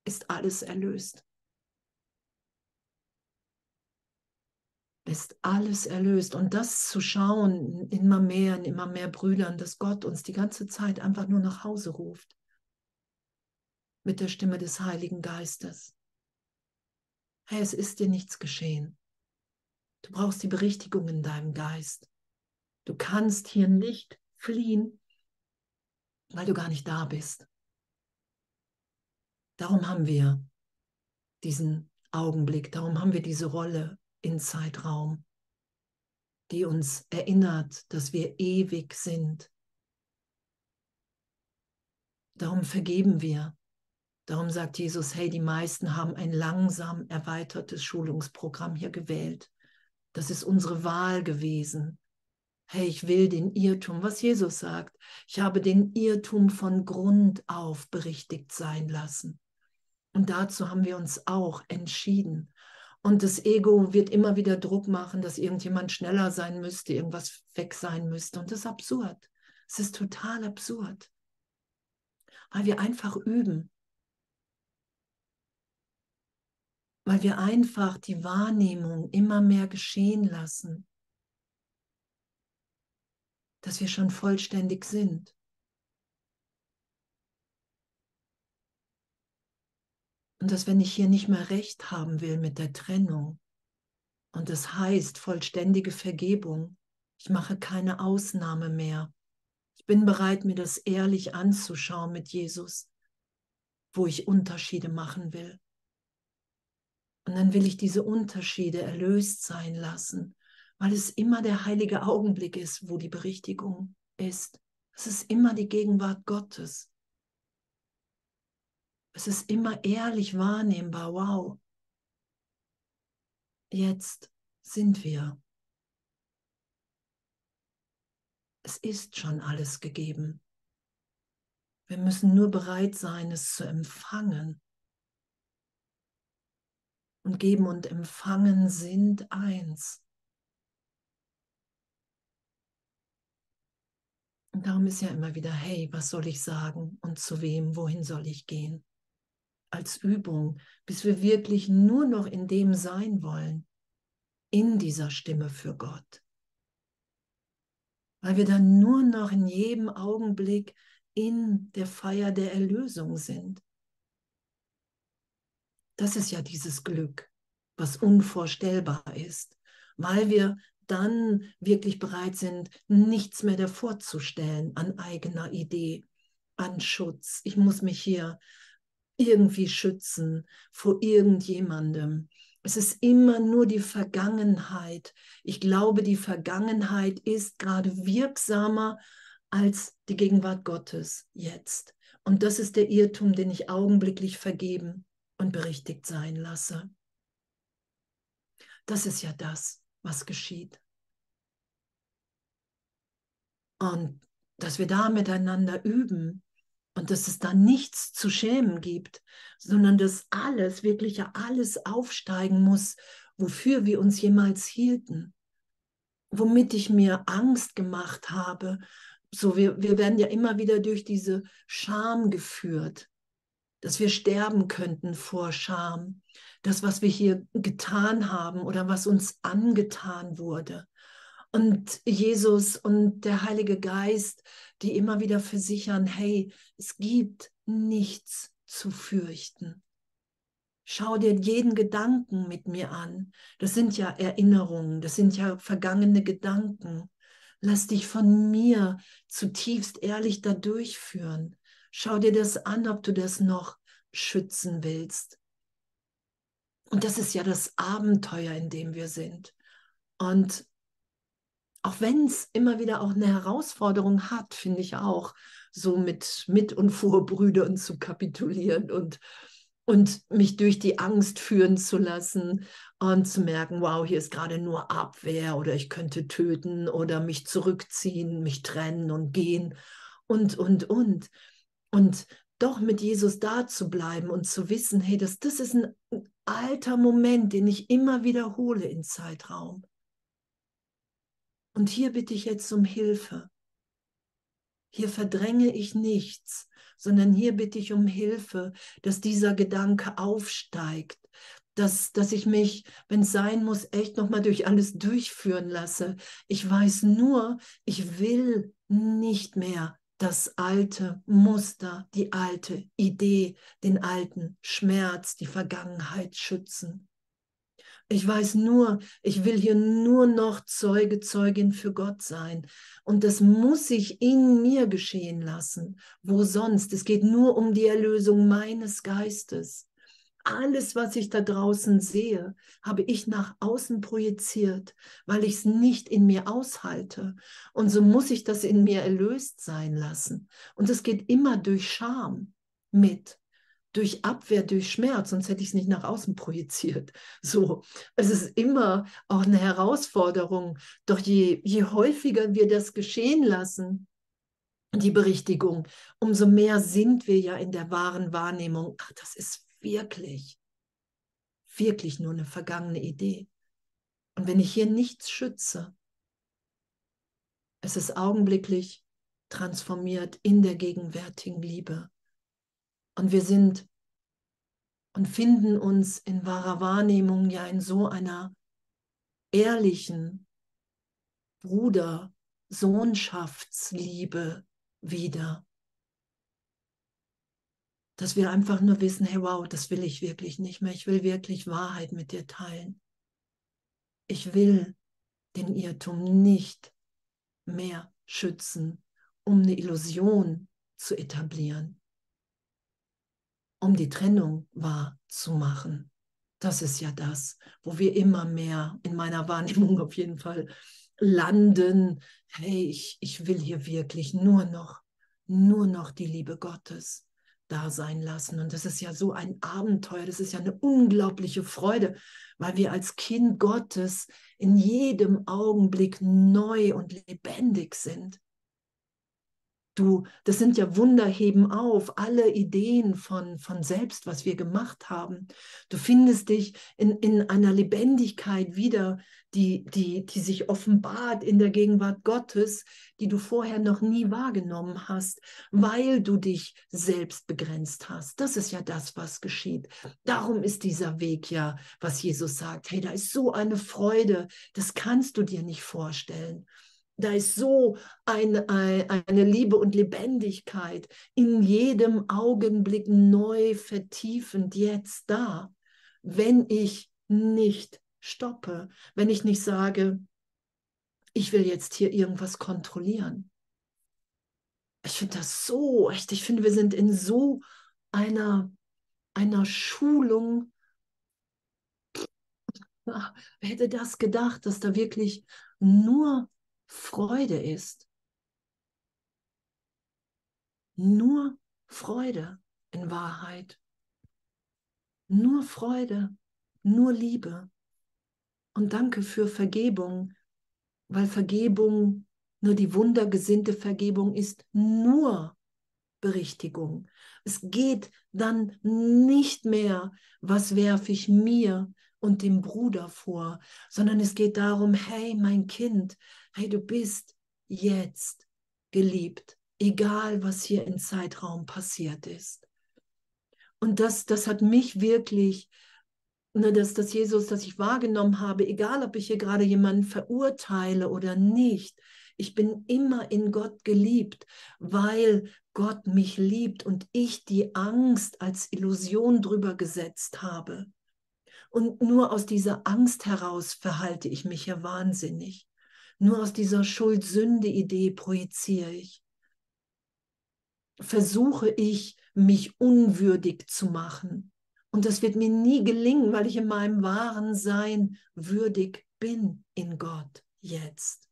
ist alles erlöst. Ist alles erlöst. Und das zu schauen, immer mehr und immer mehr Brüdern, dass Gott uns die ganze Zeit einfach nur nach Hause ruft. Mit der Stimme des Heiligen Geistes. Hey, es ist dir nichts geschehen. Du brauchst die Berichtigung in deinem Geist. Du kannst hier nicht fliehen, weil du gar nicht da bist. Darum haben wir diesen Augenblick, darum haben wir diese Rolle in Zeitraum, die uns erinnert, dass wir ewig sind. Darum vergeben wir. Darum sagt Jesus, hey, die meisten haben ein langsam erweitertes Schulungsprogramm hier gewählt. Das ist unsere Wahl gewesen Hey, ich will den Irrtum, was Jesus sagt. Ich habe den Irrtum von Grund auf berichtigt sein lassen. Und dazu haben wir uns auch entschieden. Und das Ego wird immer wieder Druck machen, dass irgendjemand schneller sein müsste, irgendwas weg sein müsste. Und das ist absurd. Es ist total absurd. Weil wir einfach üben. Weil wir einfach die Wahrnehmung immer mehr geschehen lassen. Dass wir schon vollständig sind. Und dass wenn ich hier nicht mehr recht haben will mit der Trennung, und das heißt vollständige Vergebung, ich mache keine Ausnahme mehr. Ich bin bereit, mir das ehrlich anzuschauen mit Jesus, wo ich Unterschiede machen will. Und dann will ich diese Unterschiede erlöst sein lassen, weil es immer der heilige Augenblick ist, wo die Berichtigung ist. Es ist immer die Gegenwart Gottes. Es ist immer ehrlich wahrnehmbar. Wow. Jetzt sind wir. Es ist schon alles gegeben. Wir müssen nur bereit sein, es zu empfangen. Und geben und empfangen sind eins. Und darum ist ja immer wieder, hey, was soll ich sagen und zu wem, wohin soll ich gehen? Als Übung, bis wir wirklich nur noch in dem sein wollen, in dieser Stimme für Gott. Weil wir dann nur noch in jedem Augenblick in der Feier der Erlösung sind. Das ist ja dieses Glück, was unvorstellbar ist, weil wir dann wirklich bereit sind, nichts mehr davor zu stellen an eigener Idee, an Schutz. Ich muss mich hier irgendwie schützen vor irgendjemandem. Es ist immer nur die Vergangenheit. Ich glaube, die Vergangenheit ist gerade wirksamer als die Gegenwart Gottes jetzt. Und das ist der Irrtum, den ich augenblicklich vergeben und berichtigt sein lasse. Das ist ja das, was geschieht. Und dass wir da miteinander üben, und dass es da nichts zu schämen gibt, sondern dass alles, wirklich alles aufsteigen muss, wofür wir uns jemals hielten, womit ich mir Angst gemacht habe. So, wir, wir werden ja immer wieder durch diese Scham geführt, dass wir sterben könnten vor Scham, das, was wir hier getan haben oder was uns angetan wurde und Jesus und der Heilige Geist, die immer wieder versichern, hey, es gibt nichts zu fürchten. Schau dir jeden Gedanken mit mir an. Das sind ja Erinnerungen, das sind ja vergangene Gedanken. Lass dich von mir zutiefst ehrlich da durchführen. Schau dir das an, ob du das noch schützen willst. Und das ist ja das Abenteuer, in dem wir sind. Und auch wenn es immer wieder auch eine Herausforderung hat, finde ich auch, so mit Mit- und Vorbrüdern zu kapitulieren und, und mich durch die Angst führen zu lassen und zu merken, wow, hier ist gerade nur Abwehr oder ich könnte töten oder mich zurückziehen, mich trennen und gehen und, und, und. Und doch mit Jesus da zu bleiben und zu wissen, hey, das, das ist ein alter Moment, den ich immer wiederhole im Zeitraum. Und hier bitte ich jetzt um Hilfe. Hier verdränge ich nichts, sondern hier bitte ich um Hilfe, dass dieser Gedanke aufsteigt, dass, dass ich mich, wenn es sein muss, echt nochmal durch alles durchführen lasse. Ich weiß nur, ich will nicht mehr das alte Muster, die alte Idee, den alten Schmerz, die Vergangenheit schützen. Ich weiß nur, ich will hier nur noch Zeuge, Zeugin für Gott sein. Und das muss sich in mir geschehen lassen. Wo sonst? Es geht nur um die Erlösung meines Geistes. Alles, was ich da draußen sehe, habe ich nach außen projiziert, weil ich es nicht in mir aushalte. Und so muss ich das in mir erlöst sein lassen. Und es geht immer durch Scham mit durch Abwehr, durch Schmerz, sonst hätte ich es nicht nach außen projiziert. [LAUGHS] So, es ist immer auch eine Herausforderung. Doch je, je häufiger wir das geschehen lassen, die Berichtigung, umso mehr sind wir ja in der wahren Wahrnehmung. Ach, das ist wirklich, wirklich nur eine vergangene Idee. Und wenn ich hier nichts schütze, es ist augenblicklich transformiert in der gegenwärtigen Liebe. Und wir sind und finden uns in wahrer Wahrnehmung ja in so einer ehrlichen Bruder, Sohnschaftsliebe wieder. Dass wir einfach nur wissen, hey wow, das will ich wirklich nicht mehr. Ich will wirklich Wahrheit mit dir teilen. Ich will den Irrtum nicht mehr schützen, um eine Illusion zu etablieren um die Trennung wahrzumachen. Das ist ja das, wo wir immer mehr in meiner Wahrnehmung auf jeden Fall landen. Hey, ich, ich will hier wirklich nur noch, nur noch die Liebe Gottes da sein lassen. Und das ist ja so ein Abenteuer, das ist ja eine unglaubliche Freude, weil wir als Kind Gottes in jedem Augenblick neu und lebendig sind. Du, das sind ja Wunder, heben auf, alle Ideen von, von selbst, was wir gemacht haben. Du findest dich in, in einer Lebendigkeit wieder, die, die, die sich offenbart in der Gegenwart Gottes, die du vorher noch nie wahrgenommen hast, weil du dich selbst begrenzt hast. Das ist ja das, was geschieht. Darum ist dieser Weg ja, was Jesus sagt. Hey, da ist so eine Freude, das kannst du dir nicht vorstellen. Da ist so ein, ein, eine Liebe und Lebendigkeit in jedem Augenblick neu vertiefend jetzt da, wenn ich nicht stoppe, wenn ich nicht sage, ich will jetzt hier irgendwas kontrollieren. Ich finde das so echt, ich finde, wir sind in so einer, einer Schulung. Ach, wer hätte das gedacht, dass da wirklich nur Freude ist. Nur Freude in Wahrheit. Nur Freude, nur Liebe. Und danke für Vergebung, weil Vergebung, nur die wundergesinnte Vergebung ist nur Berichtigung. Es geht dann nicht mehr, was werfe ich mir und dem Bruder vor, sondern es geht darum, hey mein Kind, hey du bist jetzt geliebt, egal was hier im Zeitraum passiert ist. Und das, das hat mich wirklich, ne, dass das Jesus, das ich wahrgenommen habe, egal ob ich hier gerade jemanden verurteile oder nicht, ich bin immer in Gott geliebt, weil Gott mich liebt und ich die Angst als Illusion drüber gesetzt habe. Und nur aus dieser Angst heraus verhalte ich mich ja wahnsinnig. Nur aus dieser Schuld-Sünde-Idee projiziere ich. Versuche ich, mich unwürdig zu machen. Und das wird mir nie gelingen, weil ich in meinem wahren Sein würdig bin in Gott jetzt.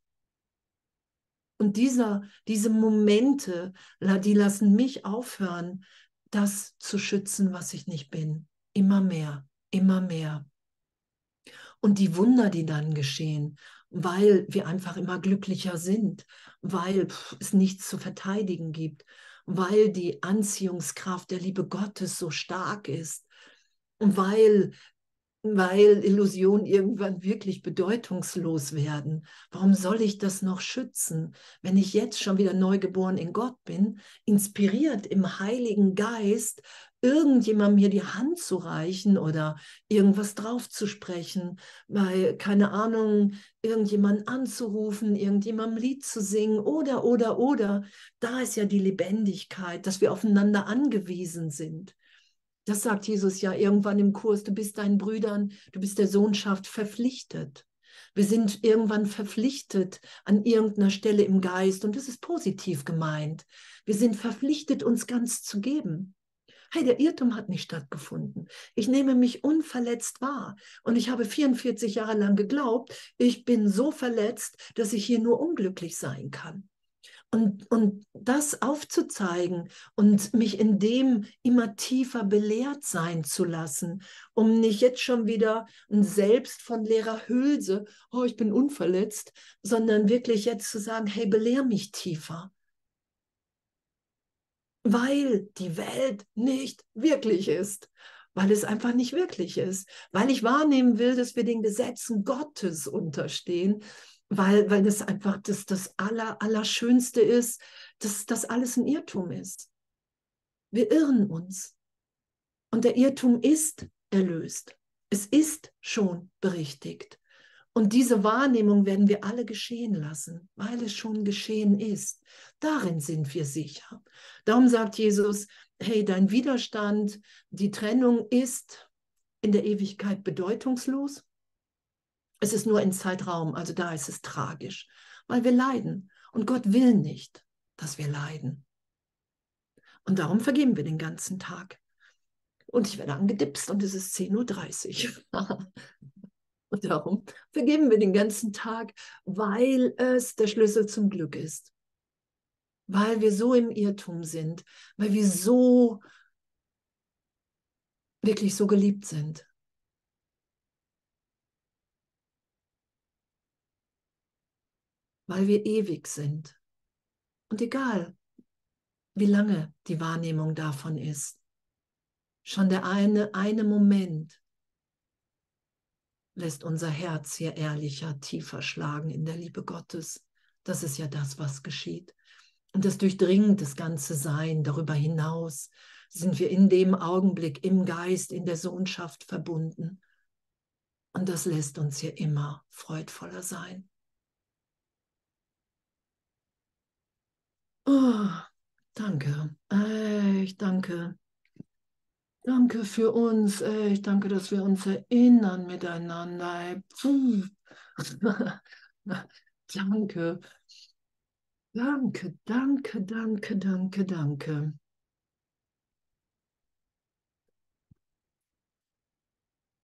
Und dieser, diese Momente, die lassen mich aufhören, das zu schützen, was ich nicht bin. Immer mehr immer mehr. Und die Wunder, die dann geschehen, weil wir einfach immer glücklicher sind, weil es nichts zu verteidigen gibt, weil die Anziehungskraft der Liebe Gottes so stark ist, weil weil Illusionen irgendwann wirklich bedeutungslos werden. Warum soll ich das noch schützen, wenn ich jetzt schon wieder neugeboren in Gott bin, inspiriert im Heiligen Geist, irgendjemandem hier die Hand zu reichen oder irgendwas drauf zu sprechen, weil, keine Ahnung, irgendjemanden anzurufen, irgendjemandem Lied zu singen oder, oder, oder. Da ist ja die Lebendigkeit, dass wir aufeinander angewiesen sind. Das sagt Jesus ja irgendwann im Kurs, du bist deinen Brüdern, du bist der Sohnschaft verpflichtet. Wir sind irgendwann verpflichtet an irgendeiner Stelle im Geist und das ist positiv gemeint. Wir sind verpflichtet, uns ganz zu geben. Hey, der Irrtum hat nicht stattgefunden. Ich nehme mich unverletzt wahr. Und ich habe 44 Jahre lang geglaubt, ich bin so verletzt, dass ich hier nur unglücklich sein kann. Und, und das aufzuzeigen und mich in dem immer tiefer belehrt sein zu lassen, um nicht jetzt schon wieder ein Selbst von leerer Hülse, oh, ich bin unverletzt, sondern wirklich jetzt zu sagen, hey, belehr mich tiefer. Weil die Welt nicht wirklich ist weil es einfach nicht wirklich ist, weil ich wahrnehmen will, dass wir den Gesetzen Gottes unterstehen, weil, weil das einfach das, das Aller, Allerschönste ist, dass das alles ein Irrtum ist. Wir irren uns. Und der Irrtum ist erlöst. Es ist schon berichtigt. Und diese Wahrnehmung werden wir alle geschehen lassen, weil es schon geschehen ist. Darin sind wir sicher. Darum sagt Jesus, hey, dein Widerstand, die Trennung ist in der Ewigkeit bedeutungslos. Es ist nur ein Zeitraum, also da ist es tragisch, weil wir leiden. Und Gott will nicht, dass wir leiden. Und darum vergeben wir den ganzen Tag. Und ich werde angedipst und es ist 10.30 Uhr. [LAUGHS] und [LAUGHS] darum vergeben wir den ganzen Tag, weil es der Schlüssel zum Glück ist weil wir so im Irrtum sind, weil wir so wirklich so geliebt sind. Weil wir ewig sind. Und egal, wie lange die Wahrnehmung davon ist, schon der eine, eine Moment lässt unser Herz hier ehrlicher, tiefer schlagen in der Liebe Gottes. Das ist ja das, was geschieht. Und das durchdringt das ganze Sein. Darüber hinaus sind wir in dem Augenblick im Geist, in der Sohnschaft verbunden. Und das lässt uns hier immer freudvoller sein. Oh, danke, echt danke. Danke für uns, echt danke, dass wir uns erinnern miteinander. [LAUGHS] danke. Danke, danke, danke, danke, danke.